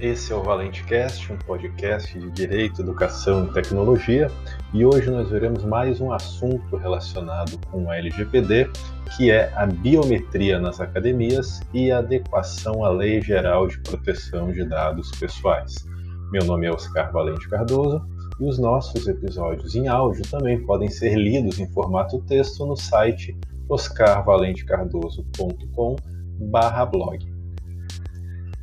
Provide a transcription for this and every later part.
Esse é o Valente Cast, um podcast de Direito, Educação e Tecnologia, e hoje nós veremos mais um assunto relacionado com a LGPD, que é a biometria nas academias e a adequação à Lei Geral de Proteção de Dados Pessoais. Meu nome é Oscar Valente Cardoso e os nossos episódios em áudio também podem ser lidos em formato texto no site oscarvalentecardoso.com/blog.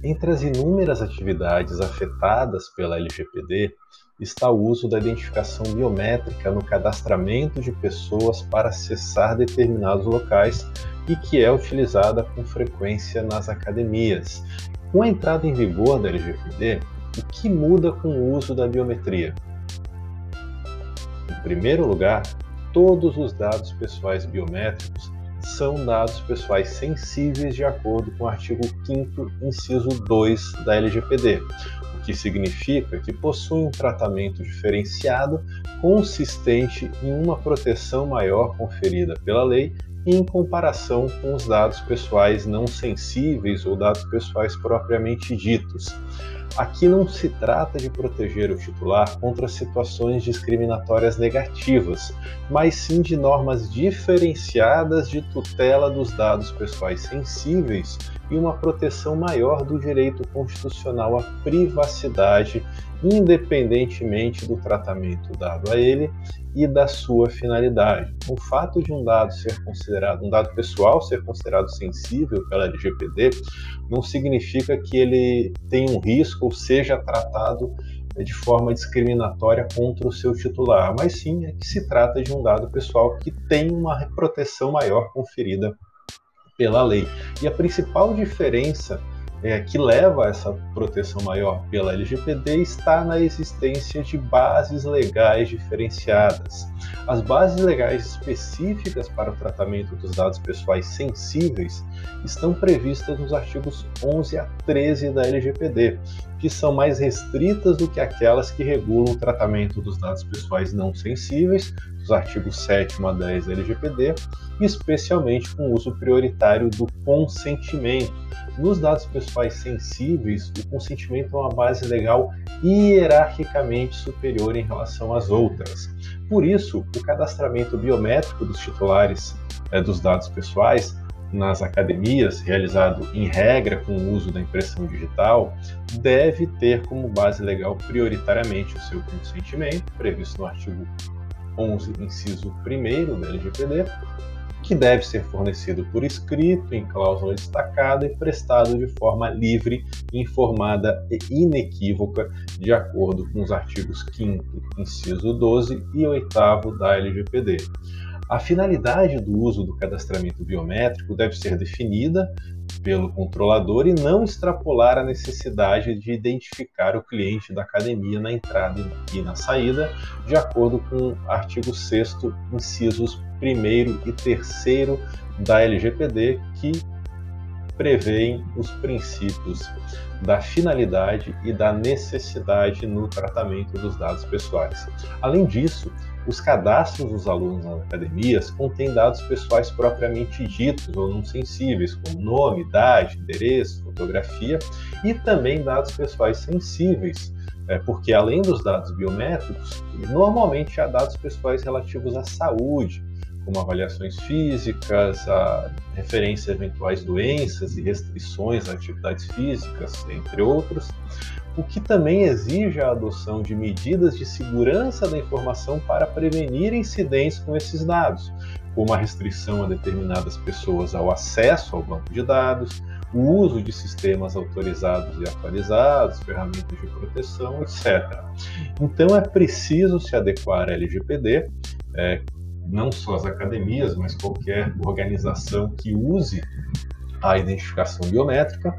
Entre as inúmeras atividades afetadas pela LGPD está o uso da identificação biométrica no cadastramento de pessoas para acessar determinados locais e que é utilizada com frequência nas academias. Com a entrada em vigor da LGPD, o que muda com o uso da biometria? Em primeiro lugar, todos os dados pessoais biométricos são dados pessoais sensíveis de acordo com o artigo 5 inciso 2 da LGPD, o que significa que possuem um tratamento diferenciado consistente em uma proteção maior conferida pela lei em comparação com os dados pessoais não sensíveis ou dados pessoais propriamente ditos. Aqui não se trata de proteger o titular contra situações discriminatórias negativas, mas sim de normas diferenciadas de tutela dos dados pessoais sensíveis e uma proteção maior do direito constitucional à privacidade, independentemente do tratamento dado a ele e da sua finalidade. O fato de um dado ser considerado, um dado pessoal ser considerado sensível pela LGPD, não significa que ele tenha um risco ou seja tratado de forma discriminatória contra o seu titular, mas sim é que se trata de um dado pessoal que tem uma proteção maior conferida pela lei. E a principal diferença é, que leva a essa proteção maior pela LGPD está na existência de bases legais diferenciadas. As bases legais específicas para o tratamento dos dados pessoais sensíveis estão previstas nos artigos 11 a 13 da LGPD, que são mais restritas do que aquelas que regulam o tratamento dos dados pessoais não sensíveis, os artigos 7 a 10 da LGPD, especialmente com o uso prioritário do consentimento. Nos dados pessoais sensíveis, o consentimento é uma base legal hierarquicamente superior em relação às outras. Por isso, o cadastramento biométrico dos titulares é, dos dados pessoais nas academias, realizado em regra com o uso da impressão digital, deve ter como base legal prioritariamente o seu consentimento, previsto no artigo 11, inciso 1 da LGPD, que deve ser fornecido por escrito, em cláusula destacada e prestado de forma livre, informada e inequívoca, de acordo com os artigos 5, inciso 12 e 8 da LGPD. A finalidade do uso do cadastramento biométrico deve ser definida pelo controlador e não extrapolar a necessidade de identificar o cliente da academia na entrada e na saída, de acordo com o artigo 6 incisos 1 e 3 da LGPD, que prevêem os princípios da finalidade e da necessidade no tratamento dos dados pessoais. Além disso, os cadastros dos alunos nas academias contêm dados pessoais propriamente ditos ou não sensíveis, como nome, idade, endereço, fotografia, e também dados pessoais sensíveis, é, porque além dos dados biométricos, normalmente há dados pessoais relativos à saúde, como avaliações físicas, a referência a eventuais doenças e restrições a atividades físicas, entre outros, o que também exige a adoção de medidas de segurança da informação para prevenir incidentes com esses dados, como a restrição a determinadas pessoas ao acesso ao banco de dados, o uso de sistemas autorizados e atualizados, ferramentas de proteção, etc. Então é preciso se adequar à LGPD, é, não só as academias, mas qualquer organização que use a identificação biométrica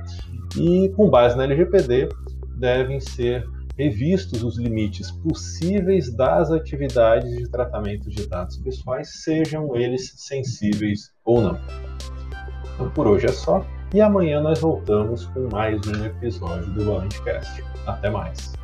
e, com base na LGPD, devem ser revistos os limites possíveis das atividades de tratamento de dados pessoais, sejam eles sensíveis ou não. Então, por hoje é só, e amanhã nós voltamos com mais um episódio do ValenteCast. Até mais!